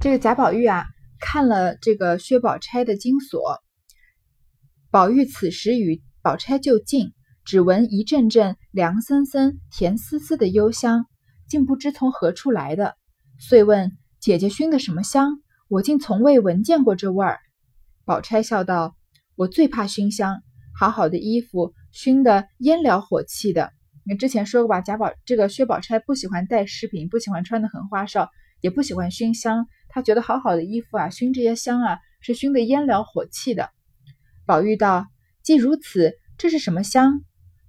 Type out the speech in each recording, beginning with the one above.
这个贾宝玉啊，看了这个薛宝钗的金锁。宝玉此时与宝钗就近，只闻一阵阵凉森森、甜丝丝的幽香，竟不知从何处来的，遂问姐姐熏的什么香？我竟从未闻见过这味儿。宝钗笑道：“我最怕熏香，好好的衣服熏得烟燎火气的。你之前说过吧？贾宝这个薛宝钗不喜欢戴饰品，不喜欢穿的很花哨，也不喜欢熏香。”他觉得好好的衣服啊，熏这些香啊，是熏得烟燎火气的。宝玉道：“既如此，这是什么香？”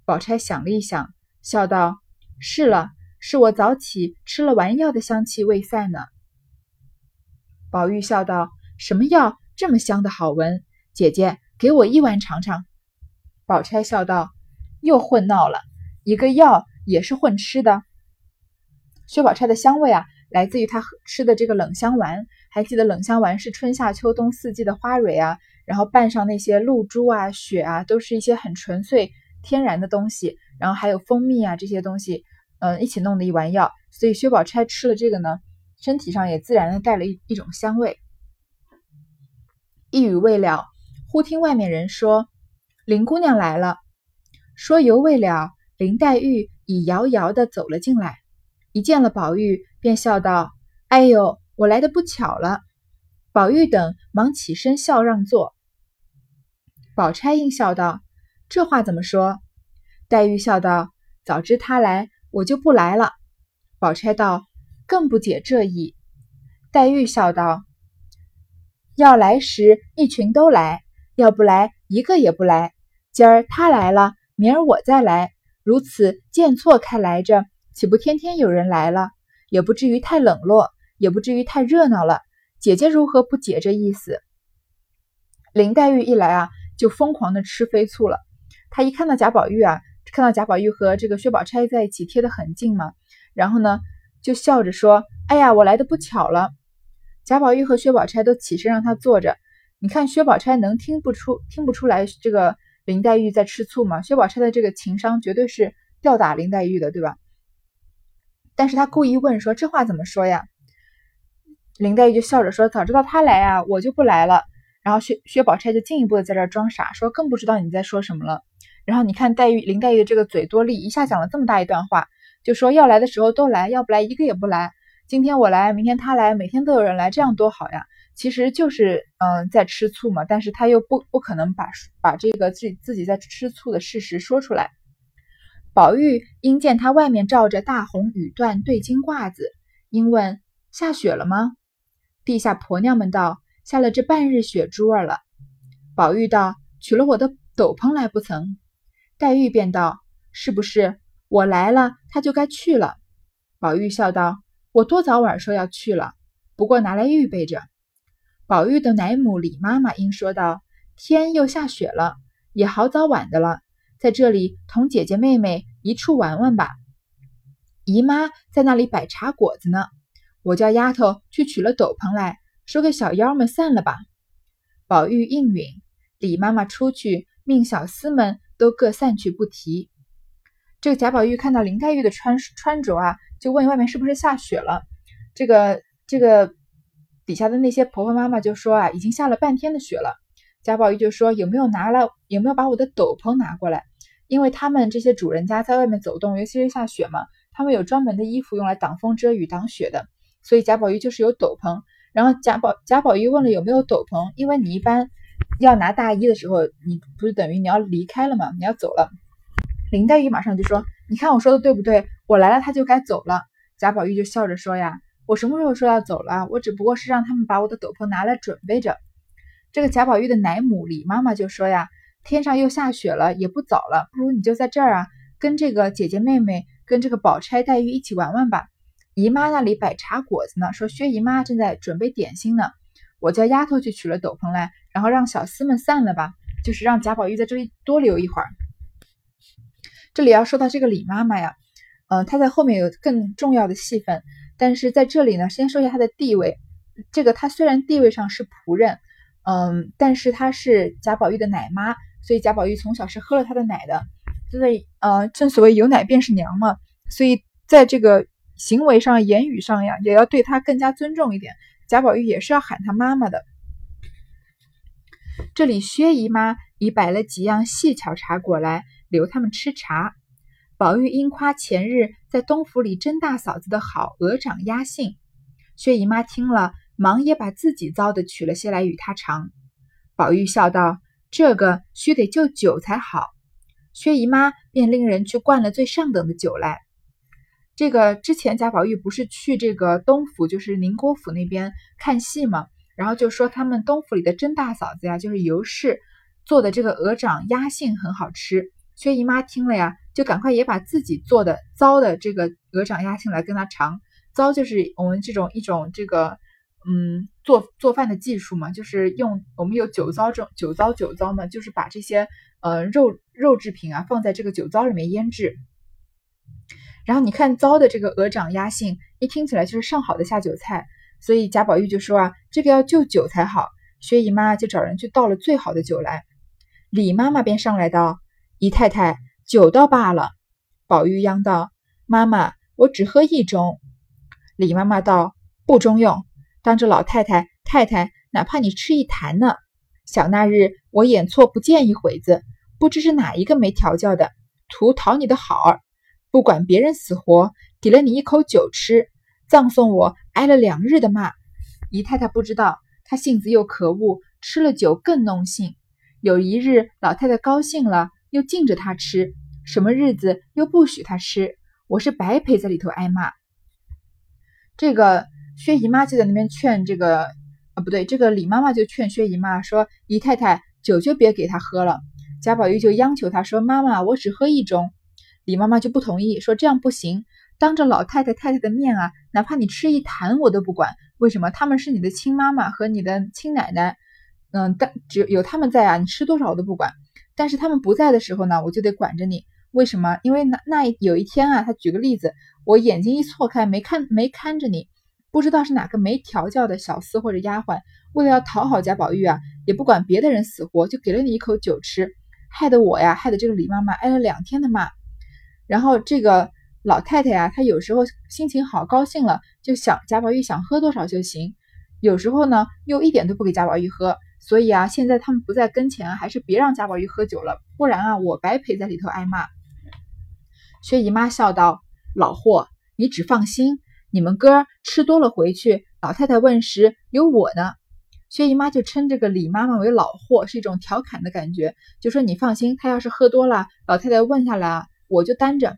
宝钗想了一想，笑道：“是了，是我早起吃了丸药的香气未散呢。”宝玉笑道：“什么药这么香的好闻？姐姐给我一碗尝尝。”宝钗笑道：“又混闹了，一个药也是混吃的。”薛宝钗的香味啊。来自于他吃的这个冷香丸，还记得冷香丸是春夏秋冬四季的花蕊啊，然后拌上那些露珠啊、雪啊，都是一些很纯粹天然的东西，然后还有蜂蜜啊这些东西，嗯，一起弄的一丸药。所以薛宝钗吃了这个呢，身体上也自然的带了一一种香味。一语未了，忽听外面人说林姑娘来了。说犹未了，林黛玉已遥遥的走了进来，一见了宝玉。便笑道：“哎呦，我来的不巧了。”宝玉等忙起身笑让座。宝钗应笑道：“这话怎么说？”黛玉笑道：“早知他来，我就不来了。”宝钗道：“更不解这意。”黛玉笑道：“要来时一群都来，要不来一个也不来。今儿他来了，明儿我再来，如此渐错开来着，岂不天天有人来了？”也不至于太冷落，也不至于太热闹了。姐姐如何不解这意思？林黛玉一来啊，就疯狂的吃飞醋了。她一看到贾宝玉啊，看到贾宝玉和这个薛宝钗在一起贴得很近嘛，然后呢，就笑着说：“哎呀，我来的不巧了。”贾宝玉和薛宝钗都起身让她坐着。你看薛宝钗能听不出听不出来这个林黛玉在吃醋吗？薛宝钗的这个情商绝对是吊打林黛玉的，对吧？但是他故意问说：“这话怎么说呀？”林黛玉就笑着说：“早知道他来啊，我就不来了。”然后薛薛宝钗就进一步的在这装傻，说：“更不知道你在说什么了。”然后你看黛玉林黛玉的这个嘴多利，一下讲了这么大一段话，就说要来的时候都来，要不来一个也不来。今天我来，明天他来，每天都有人来，这样多好呀！其实就是嗯在吃醋嘛，但是他又不不可能把把这个自己自己在吃醋的事实说出来。宝玉因见他外面罩着大红羽缎对襟褂子，因问下雪了吗？地下婆娘们道下了这半日雪珠儿了。宝玉道取了我的斗篷来不曾？黛玉便道是不是我来了他就该去了？宝玉笑道我多早晚说要去了，不过拿来预备着。宝玉的奶母李妈妈应说道天又下雪了，也好早晚的了。在这里同姐姐妹妹一处玩玩吧。姨妈在那里摆茶果子呢，我叫丫头去取了斗篷来，说给小妖们散了吧。宝玉应允，李妈妈出去命小厮们都各散去不提。这个贾宝玉看到林黛玉的穿穿着啊，就问外面是不是下雪了。这个这个底下的那些婆婆妈妈就说啊，已经下了半天的雪了。贾宝玉就说有没有拿来，有没有把我的斗篷拿过来？因为他们这些主人家在外面走动，尤其是下雪嘛，他们有专门的衣服用来挡风遮雨、挡雪的，所以贾宝玉就是有斗篷。然后贾宝贾宝玉问了有没有斗篷，因为你一般要拿大衣的时候，你不是等于你要离开了嘛，你要走了。林黛玉马上就说：“你看我说的对不对？我来了，他就该走了。”贾宝玉就笑着说：“呀，我什么时候说要走了？我只不过是让他们把我的斗篷拿来准备着。”这个贾宝玉的奶母李妈妈就说：“呀。”天上又下雪了，也不早了，不如你就在这儿啊，跟这个姐姐妹妹，跟这个宝钗、黛玉一起玩玩吧。姨妈那里摆茶果子呢，说薛姨妈正在准备点心呢。我叫丫头去取了斗篷来，然后让小厮们散了吧，就是让贾宝玉在这里多留一会儿。这里要说到这个李妈妈呀，嗯，她在后面有更重要的戏份，但是在这里呢，先说一下她的地位。这个她虽然地位上是仆人，嗯，但是她是贾宝玉的奶妈。所以贾宝玉从小是喝了他的奶的，真的，呃，正所谓有奶便是娘嘛。所以在这个行为上、言语上呀，也要对她更加尊重一点。贾宝玉也是要喊她妈妈的。这里薛姨妈已摆了几样细巧茶果来留他们吃茶。宝玉因夸前日在东府里甄大嫂子的好鹅掌压杏，薛姨妈听了，忙也把自己糟的取了些来与他尝。宝玉笑道：“这个须得就酒才好。”薛姨妈便令人去灌了最上等的酒来。这个之前贾宝玉不是去这个东府，就是宁国府那边看戏吗？然后就说他们东府里的甄大嫂子呀，就是尤氏做的这个鹅掌鸭杏很好吃。薛姨妈听了呀，就赶快也把自己做的糟的这个鹅掌鸭杏来跟他尝。糟就是我们这种一种这个嗯做做饭的技术嘛，就是用我们有酒糟这种酒糟酒糟嘛，就是把这些呃肉肉制品啊放在这个酒糟里面腌制。然后你看糟的这个鹅掌鸭杏，一听起来就是上好的下酒菜。所以贾宝玉就说啊，这个要就酒才好。薛姨妈就找人去倒了最好的酒来。李妈妈便上来道：“姨太太，酒倒罢了。”宝玉央道：“妈妈，我只喝一盅。”李妈妈道：“不中用，当着老太太、太太，哪怕你吃一坛呢。想那日我眼错不见一会子，不知是哪一个没调教的，图讨你的好儿，不管别人死活，给了你一口酒吃。”葬送我挨了两日的骂，姨太太不知道，她性子又可恶，吃了酒更弄性。有一日老太太高兴了，又敬着她吃；什么日子又不许她吃，我是白陪在里头挨骂。这个薛姨妈就在那边劝这个啊，不对，这个李妈妈就劝薛姨妈说：“姨太太酒就别给她喝了。”贾宝玉就央求她说：“妈妈，我只喝一盅。”李妈妈就不同意，说：“这样不行。”当着老太太太太的面啊，哪怕你吃一坛我都不管。为什么？他们是你的亲妈妈和你的亲奶奶，嗯，但只有他们在啊，你吃多少我都不管。但是他们不在的时候呢，我就得管着你。为什么？因为那那有一天啊，他举个例子，我眼睛一错开，没看没看着你，不知道是哪个没调教的小厮或者丫鬟，为了要讨好贾宝玉啊，也不管别的人死活，就给了你一口酒吃，害得我呀，害得这个李妈妈挨了两天的骂。然后这个。老太太呀，她有时候心情好高兴了，就想贾宝玉想喝多少就行；有时候呢，又一点都不给贾宝玉喝。所以啊，现在他们不在跟前，还是别让贾宝玉喝酒了，不然啊，我白陪在里头挨骂。薛姨妈笑道：“老霍，你只放心，你们哥吃多了回去，老太太问时有我呢。”薛姨妈就称这个李妈妈为老货，是一种调侃的感觉，就说你放心，她要是喝多了，老太太问下来啊，我就担着。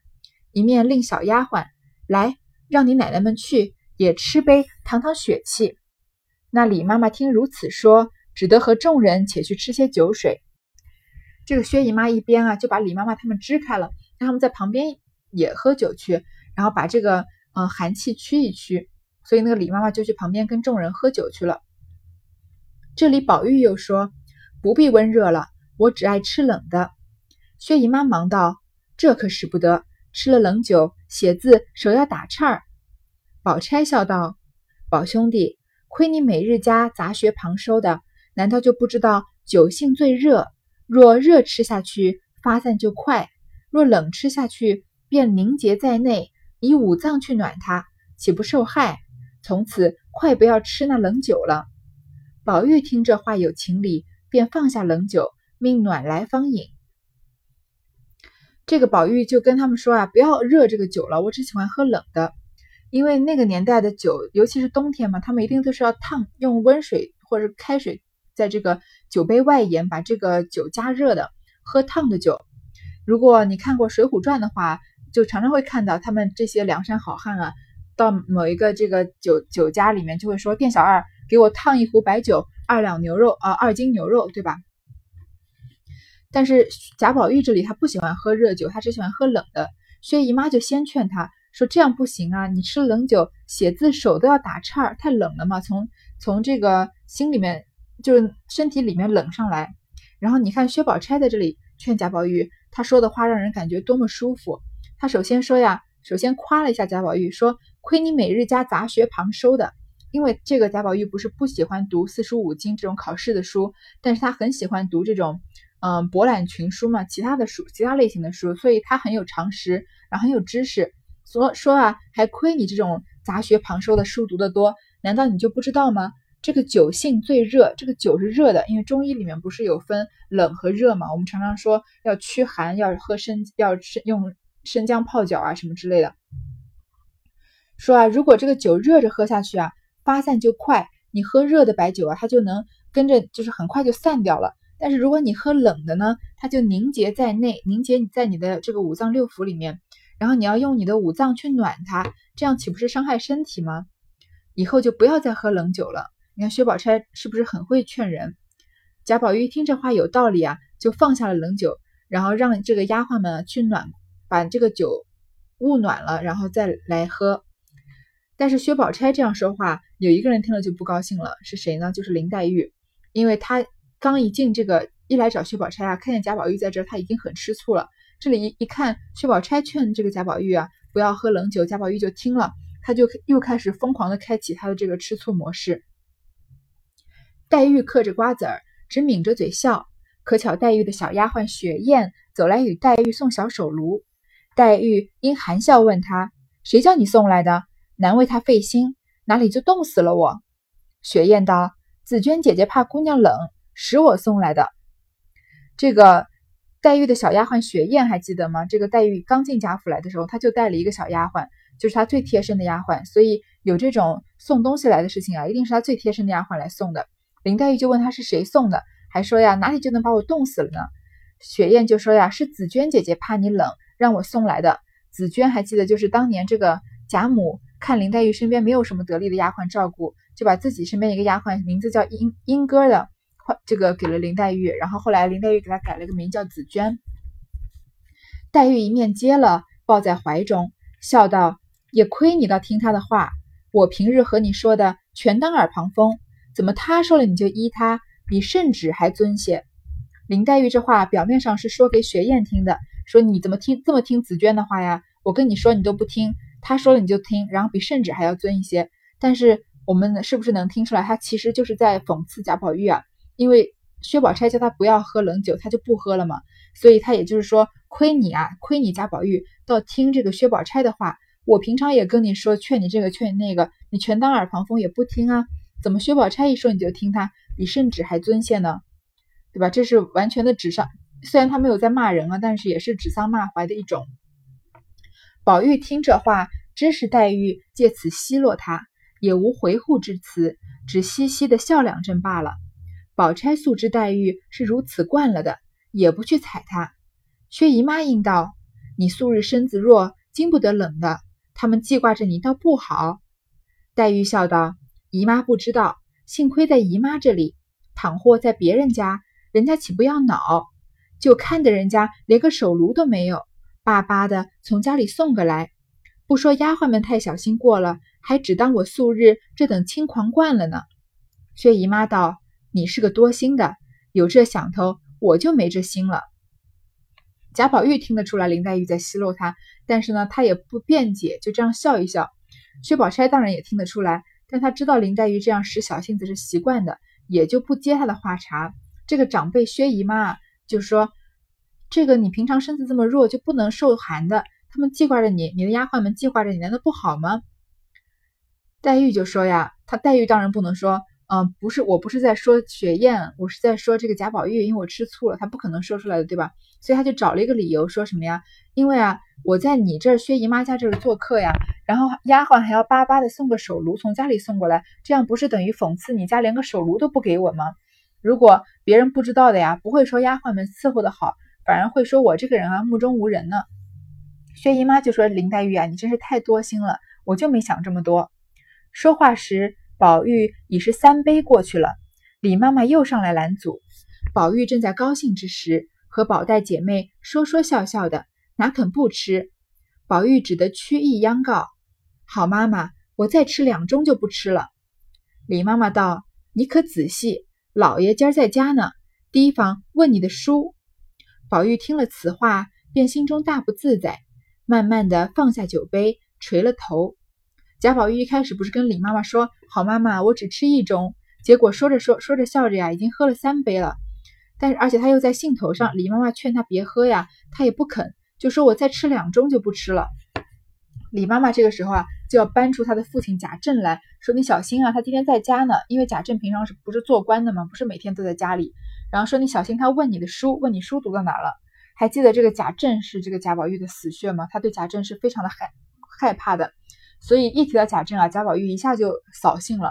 一面令小丫鬟来，让你奶奶们去也吃杯，堂堂血气。那李妈妈听如此说，只得和众人且去吃些酒水。这个薛姨妈一边啊，就把李妈妈他们支开了，让他们在旁边也喝酒去，然后把这个嗯寒气驱一驱。所以那个李妈妈就去旁边跟众人喝酒去了。这里宝玉又说：“不必温热了，我只爱吃冷的。”薛姨妈忙道：“这可使不得。”吃了冷酒，写字手要打颤儿。宝钗笑道：“宝兄弟，亏你每日家杂学旁收的，难道就不知道酒性最热？若热吃下去，发散就快；若冷吃下去，便凝结在内，以五脏去暖它，岂不受害？从此快不要吃那冷酒了。”宝玉听这话有情理，便放下冷酒，命暖来方饮。这个宝玉就跟他们说啊，不要热这个酒了，我只喜欢喝冷的，因为那个年代的酒，尤其是冬天嘛，他们一定都是要烫，用温水或者开水在这个酒杯外沿把这个酒加热的，喝烫的酒。如果你看过《水浒传》的话，就常常会看到他们这些梁山好汉啊，到某一个这个酒酒家里面就会说：“店小二，给我烫一壶白酒，二两牛肉啊，二斤牛肉，对吧？”但是贾宝玉这里他不喜欢喝热酒，他只喜欢喝冷的。薛姨妈就先劝他说：“这样不行啊，你吃冷酒，写字手都要打颤儿，太冷了嘛，从从这个心里面就是身体里面冷上来。”然后你看薛宝钗在这里劝贾宝玉，他说的话让人感觉多么舒服。他首先说呀，首先夸了一下贾宝玉，说：“亏你每日家杂学旁收的，因为这个贾宝玉不是不喜欢读四书五经这种考试的书，但是他很喜欢读这种。”嗯，博览群书嘛，其他的书，其他类型的书，所以他很有常识，然后很有知识。所说啊，还亏你这种杂学旁收的书读得多，难道你就不知道吗？这个酒性最热，这个酒是热的，因为中医里面不是有分冷和热嘛？我们常常说要驱寒，要喝生，要用生姜泡脚啊，什么之类的。说啊，如果这个酒热着喝下去啊，发散就快。你喝热的白酒啊，它就能跟着，就是很快就散掉了。但是如果你喝冷的呢，它就凝结在内，凝结你在你的这个五脏六腑里面。然后你要用你的五脏去暖它，这样岂不是伤害身体吗？以后就不要再喝冷酒了。你看薛宝钗是不是很会劝人？贾宝玉听这话有道理啊，就放下了冷酒，然后让这个丫鬟们去暖，把这个酒焐暖了，然后再来喝。但是薛宝钗这样说话，有一个人听了就不高兴了，是谁呢？就是林黛玉，因为她刚一进这个一来找薛宝钗啊，看见贾宝玉在这儿，她已经很吃醋了。这里一一看薛宝钗劝这个贾宝玉啊，不要喝冷酒，贾宝玉就听了，他就又开始疯狂的开启他的这个吃醋模式。黛玉嗑着瓜子儿，只抿着嘴笑。可巧黛玉的小丫鬟雪雁走来与黛玉送小手炉，黛玉因含笑问他：“谁叫你送来的？”难为他费心，哪里就冻死了我？雪雁道：“紫鹃姐姐怕姑娘冷，使我送来的。”这个黛玉的小丫鬟雪雁还记得吗？这个黛玉刚进贾府来的时候，她就带了一个小丫鬟，就是她最贴身的丫鬟。所以有这种送东西来的事情啊，一定是她最贴身的丫鬟来送的。林黛玉就问她是谁送的，还说呀哪里就能把我冻死了呢？雪雁就说呀是紫鹃姐姐怕你冷，让我送来的。紫鹃还记得，就是当年这个贾母。看林黛玉身边没有什么得力的丫鬟照顾，就把自己身边一个丫鬟，名字叫莺莺歌的，这个给了林黛玉。然后后来林黛玉给她改了个名叫紫鹃。黛玉一面接了，抱在怀中，笑道：“也亏你倒听他的话，我平日和你说的全当耳旁风，怎么他说了你就依他，比圣旨还尊些。”林黛玉这话表面上是说给雪雁听的，说你怎么听这么听紫鹃的话呀？我跟你说你都不听。他说了你就听，然后比圣旨还要尊一些。但是我们是不是能听出来，他其实就是在讽刺贾宝玉啊？因为薛宝钗叫他不要喝冷酒，他就不喝了嘛。所以他也就是说，亏你啊，亏你贾宝玉倒听这个薛宝钗的话。我平常也跟你说，劝你这个，劝你那个，你全当耳旁风也不听啊。怎么薛宝钗一说你就听他，比圣旨还尊些呢？对吧？这是完全的纸上，虽然他没有在骂人啊，但是也是指桑骂槐的一种。宝玉听这话，知是黛玉借此奚落他，也无回护之词，只嘻嘻的笑两阵罢了。宝钗素知黛玉是如此惯了的，也不去睬他。薛姨妈应道：“你素日身子弱，经不得冷的，他们记挂着你，倒不好。”黛玉笑道：“姨妈不知道，幸亏在姨妈这里，倘或在别人家，人家岂不要恼？就看得人家连个手炉都没有。”巴巴的从家里送个来，不说丫鬟们太小心过了，还只当我素日这等轻狂惯了呢。薛姨妈道：“你是个多心的，有这想头，我就没这心了。”贾宝玉听得出来林黛玉在奚落他，但是呢，他也不辩解，就这样笑一笑。薛宝钗当然也听得出来，但他知道林黛玉这样使小性子是习惯的，也就不接他的话茬。这个长辈薛姨妈就说。这个你平常身子这么弱，就不能受寒的。他们记挂着你，你的丫鬟们记挂着你，难道不好吗？黛玉就说呀，她黛玉当然不能说，嗯，不是，我不是在说雪雁，我是在说这个贾宝玉，因为我吃醋了，他不可能说出来的，对吧？所以他就找了一个理由，说什么呀？因为啊，我在你这儿薛姨妈家这儿做客呀，然后丫鬟还要巴巴的送个手炉从家里送过来，这样不是等于讽刺你家连个手炉都不给我吗？如果别人不知道的呀，不会说丫鬟们伺候的好。反而会说我这个人啊目中无人呢。薛姨妈就说林黛玉啊，你真是太多心了，我就没想这么多。说话时，宝玉已是三杯过去了。李妈妈又上来拦阻，宝玉正在高兴之时，和宝黛姐妹说说笑笑的，哪肯不吃？宝玉只得屈意央告：“好妈妈，我再吃两盅就不吃了。”李妈妈道：“你可仔细，老爷今儿在家呢，提防问你的书。”宝玉听了此话，便心中大不自在，慢慢的放下酒杯，垂了头。贾宝玉一开始不是跟李妈妈说：“好妈妈，我只吃一盅。”结果说着说说着笑着呀，已经喝了三杯了。但是而且他又在兴头上，李妈妈劝他别喝呀，他也不肯，就说我再吃两盅就不吃了。李妈妈这个时候啊，就要搬出她的父亲贾政来说：“你小心啊，他今天在家呢。因为贾政平常是不是做官的嘛，不是每天都在家里。然后说你小心，他问你的书，问你书读到哪了。还记得这个贾政是这个贾宝玉的死穴吗？他对贾政是非常的害害怕的。所以一提到贾政啊，贾宝玉一下就扫兴了，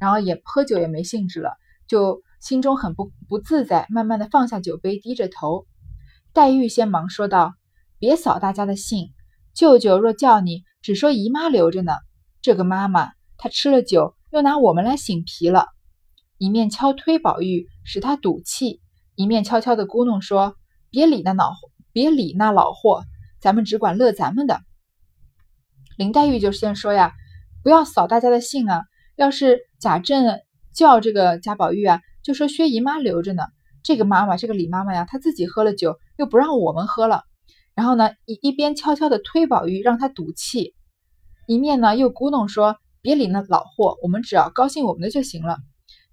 然后也喝酒也没兴致了，就心中很不不自在，慢慢的放下酒杯，低着头。黛玉先忙说道：“别扫大家的兴。”舅舅若叫你，只说姨妈留着呢。这个妈妈，她吃了酒，又拿我们来醒皮了。一面敲推宝玉，使他赌气；一面悄悄的咕哝说：“别理那老，别理那老货，咱们只管乐咱们的。”林黛玉就先说呀：“不要扫大家的兴啊！要是贾政叫这个贾宝玉啊，就说薛姨妈留着呢。这个妈妈，这个李妈妈呀，她自己喝了酒，又不让我们喝了。”然后呢，一一边悄悄地推宝玉，让他赌气，一面呢又咕哝说：“别理那老货，我们只要高兴我们的就行了。”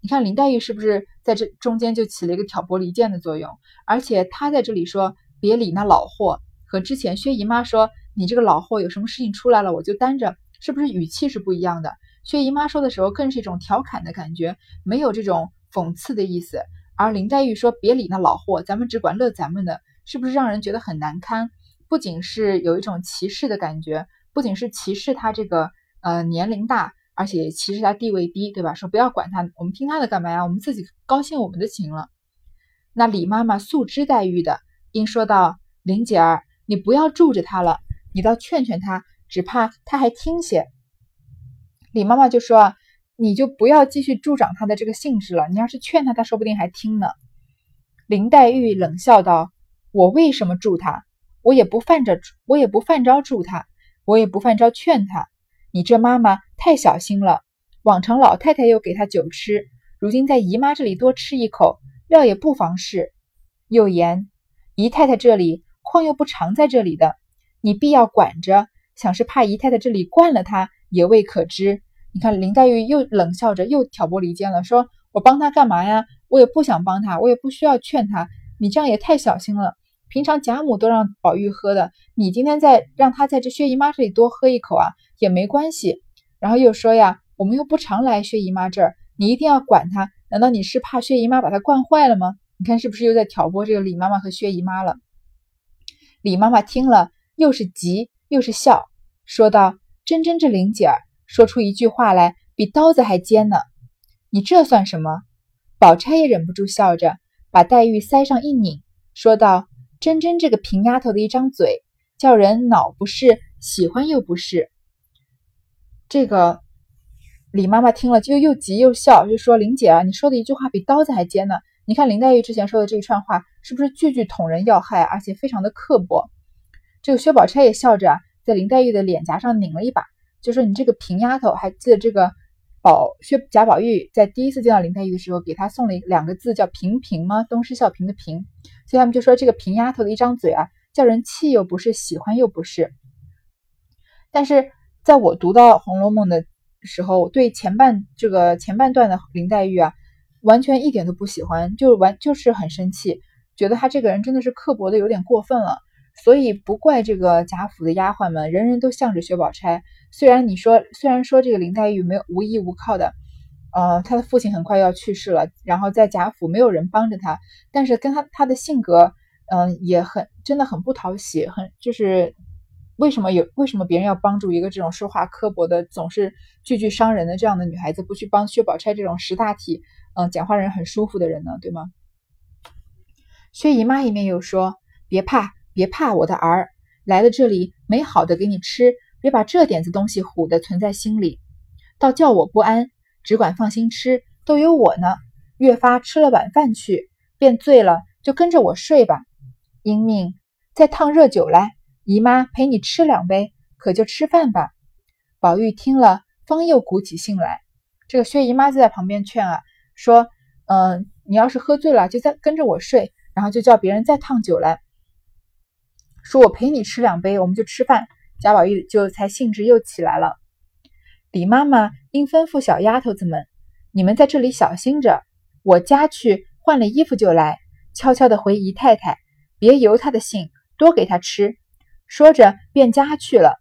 你看林黛玉是不是在这中间就起了一个挑拨离间的作用？而且她在这里说“别理那老货”，和之前薛姨妈说“你这个老货有什么事情出来了，我就担着”，是不是语气是不一样的？薛姨妈说的时候更是一种调侃的感觉，没有这种讽刺的意思。而林黛玉说“别理那老货，咱们只管乐咱们的”。是不是让人觉得很难堪？不仅是有一种歧视的感觉，不仅是歧视他这个呃年龄大，而且歧视他地位低，对吧？说不要管他，我们听他的干嘛呀？我们自己高兴我们的行了。那李妈妈素知黛玉的，应说道：“玲姐儿，你不要住着他了，你倒劝劝他，只怕他还听些。”李妈妈就说：“，你就不要继续助长他的这个兴致了。你要是劝他，他说不定还听呢。”林黛玉冷笑道。我为什么助他？我也不犯着，我也不犯着助他，我也不犯着劝他。你这妈妈太小心了。往常老太太又给他酒吃，如今在姨妈这里多吃一口，料也不妨事。又言姨太太这里况又不常在这里的，你必要管着，想是怕姨太太这里惯了他，也未可知。你看林黛玉又冷笑着，又挑拨离间了，说我帮他干嘛呀？我也不想帮他，我也不需要劝他。你这样也太小心了。平常贾母都让宝玉喝的，你今天再让他在这薛姨妈这里多喝一口啊，也没关系。然后又说呀，我们又不常来薛姨妈这儿，你一定要管他。难道你是怕薛姨妈把他惯坏了吗？你看是不是又在挑拨这个李妈妈和薛姨妈了？李妈妈听了，又是急又是笑，说道：“真真这玲姐儿说出一句话来，比刀子还尖呢。你这算什么？”宝钗也忍不住笑着。把黛玉腮上一拧，说道：“真真这个平丫头的一张嘴，叫人恼不是，喜欢又不是。”这个李妈妈听了就又急又笑，就说：“林姐啊，你说的一句话比刀子还尖呢。你看林黛玉之前说的这一串话，是不是句句捅人要害，而且非常的刻薄？”这个薛宝钗也笑着，在林黛玉的脸颊上拧了一把，就说：“你这个平丫头，还记得这个？”宝薛贾宝玉在第一次见到林黛玉的时候，给她送了两个字，叫“平平”吗？东施效颦的“平”，所以他们就说这个平丫头的一张嘴啊，叫人气又不是，喜欢又不是。但是在我读到《红楼梦》的时候，对前半这个前半段的林黛玉啊，完全一点都不喜欢，就完就是很生气，觉得她这个人真的是刻薄的有点过分了。所以不怪这个贾府的丫鬟们，人人都向着薛宝钗。虽然你说，虽然说这个林黛玉没有无依无靠的，呃，她的父亲很快要去世了，然后在贾府没有人帮着她，但是跟她她的性格，嗯，也很真的很不讨喜，很就是为什么有为什么别人要帮助一个这种说话刻薄的，总是句句伤人的这样的女孩子，不去帮薛宝钗这种识大体，嗯，讲话人很舒服的人呢？对吗？薛姨妈一面又说：“别怕。”别怕，我的儿来了这里没好的给你吃，别把这点子东西唬的存在心里，倒叫我不安。只管放心吃，都有我呢。越发吃了晚饭去，便醉了，就跟着我睡吧。英命再烫热酒来，姨妈陪你吃两杯，可就吃饭吧。宝玉听了，方又鼓起兴来。这个薛姨妈就在旁边劝啊，说：“嗯，你要是喝醉了，就再跟着我睡，然后就叫别人再烫酒来。”说我陪你吃两杯，我们就吃饭。贾宝玉就才兴致又起来了。李妈妈应吩咐小丫头子们：“你们在这里小心着，我家去换了衣服就来，悄悄的回姨太太，别由她的性，多给她吃。”说着便家去了。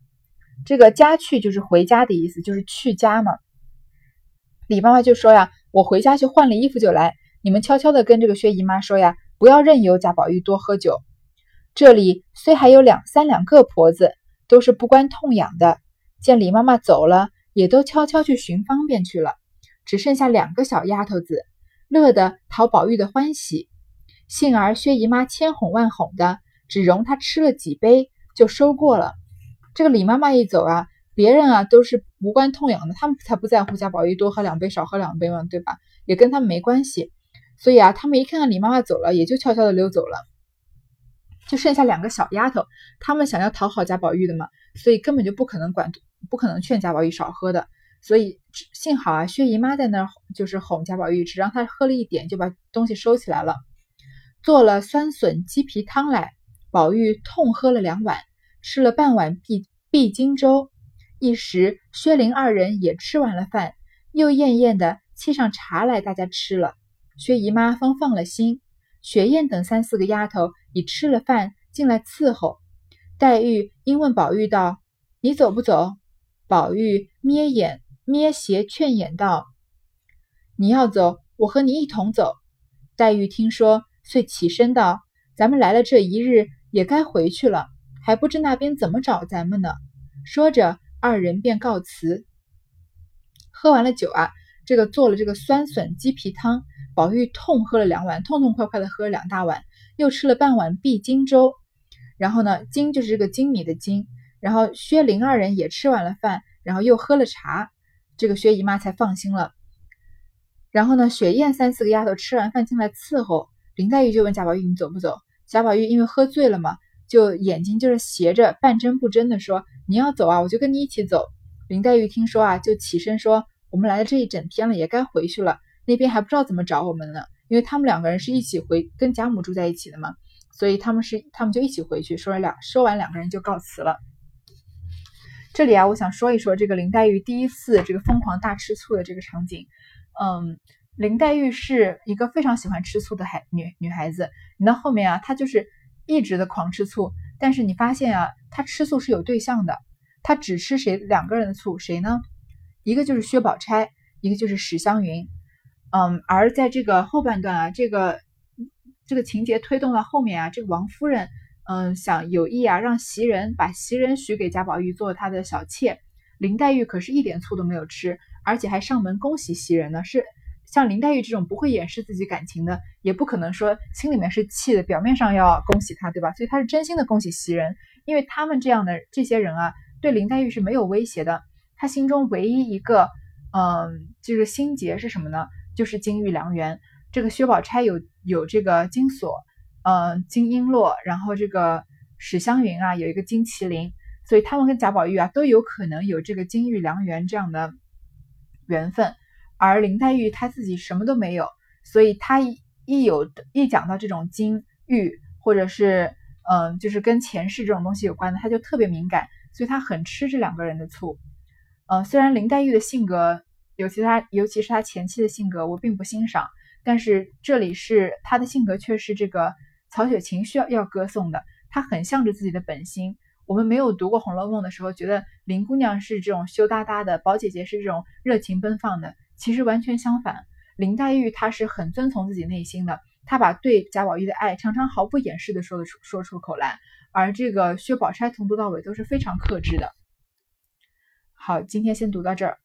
这个家去就是回家的意思，就是去家嘛。李妈妈就说呀：“我回家去换了衣服就来，你们悄悄的跟这个薛姨妈说呀，不要任由贾宝玉多喝酒。这里虽还有两三两个婆子，都是不关痛痒的，见李妈妈走了，也都悄悄去寻方便去了，只剩下两个小丫头子，乐得讨宝玉的欢喜。幸而薛姨妈千哄万哄的，只容她吃了几杯就收过了。这个李妈妈一走啊。”别人啊都是无关痛痒的，他们才不在乎贾宝玉多喝两杯少喝两杯嘛，对吧？也跟他们没关系。所以啊，他们一看到李妈妈走了，也就悄悄的溜走了。就剩下两个小丫头，他们想要讨好贾宝玉的嘛，所以根本就不可能管，不可能劝贾宝玉少喝的。所以幸好啊，薛姨妈在那儿就是哄贾宝玉，只让他喝了一点，就把东西收起来了。做了酸笋鸡皮汤来，宝玉痛喝了两碗，吃了半碗碧碧金粥。一时，薛林二人也吃完了饭，又艳艳的沏上茶来，大家吃了。薛姨妈方放了心。雪雁等三四个丫头已吃了饭，进来伺候。黛玉因问宝玉道：“你走不走？”宝玉眯眼眯斜劝眼道：“你要走，我和你一同走。”黛玉听说，遂起身道：“咱们来了这一日，也该回去了，还不知那边怎么找咱们呢。”说着。二人便告辞。喝完了酒啊，这个做了这个酸笋鸡皮汤，宝玉痛喝了两碗，痛痛快快的喝了两大碗，又吃了半碗碧金粥。然后呢，金就是这个精米的金。然后薛林二人也吃完了饭，然后又喝了茶，这个薛姨妈才放心了。然后呢，雪雁三四个丫头吃完饭进来伺候，林黛玉就问贾宝玉：“你走不走？”贾宝玉因为喝醉了嘛。就眼睛就是斜着，半睁不睁的说：“你要走啊，我就跟你一起走。”林黛玉听说啊，就起身说：“我们来了这一整天了，也该回去了。那边还不知道怎么找我们呢，因为他们两个人是一起回，跟贾母住在一起的嘛，所以他们是他们就一起回去。说了两说完，两个人就告辞了。这里啊，我想说一说这个林黛玉第一次这个疯狂大吃醋的这个场景。嗯，林黛玉是一个非常喜欢吃醋的孩女女孩子。你到后面啊，她就是。一直的狂吃醋，但是你发现啊，她吃醋是有对象的，她只吃谁两个人的醋，谁呢？一个就是薛宝钗，一个就是史湘云。嗯，而在这个后半段啊，这个这个情节推动到后面啊，这个王夫人嗯想有意啊让袭人把袭人许给贾宝玉做她的小妾，林黛玉可是一点醋都没有吃，而且还上门恭喜袭人呢，是。像林黛玉这种不会掩饰自己感情的，也不可能说心里面是气的，表面上要恭喜她，对吧？所以她是真心的恭喜袭人，因为他们这样的这些人啊，对林黛玉是没有威胁的。他心中唯一一个，嗯，就是心结是什么呢？就是金玉良缘。这个薛宝钗有有这个金锁，嗯，金璎珞，然后这个史湘云啊有一个金麒麟，所以他们跟贾宝玉啊都有可能有这个金玉良缘这样的缘分。而林黛玉她自己什么都没有，所以她一一有一讲到这种金玉或者是嗯，就是跟前世这种东西有关的，她就特别敏感，所以她很吃这两个人的醋。呃，虽然林黛玉的性格，尤其她尤其是她前妻的性格，我并不欣赏，但是这里是她的性格却是这个曹雪芹需要要歌颂的，她很向着自己的本心。我们没有读过《红楼梦》的时候，觉得林姑娘是这种羞答答的，宝姐姐是这种热情奔放的。其实完全相反，林黛玉她是很遵从自己内心的，她把对贾宝玉的爱常常毫不掩饰的说的出说出口来，而这个薛宝钗从头到尾都是非常克制的。好，今天先读到这儿。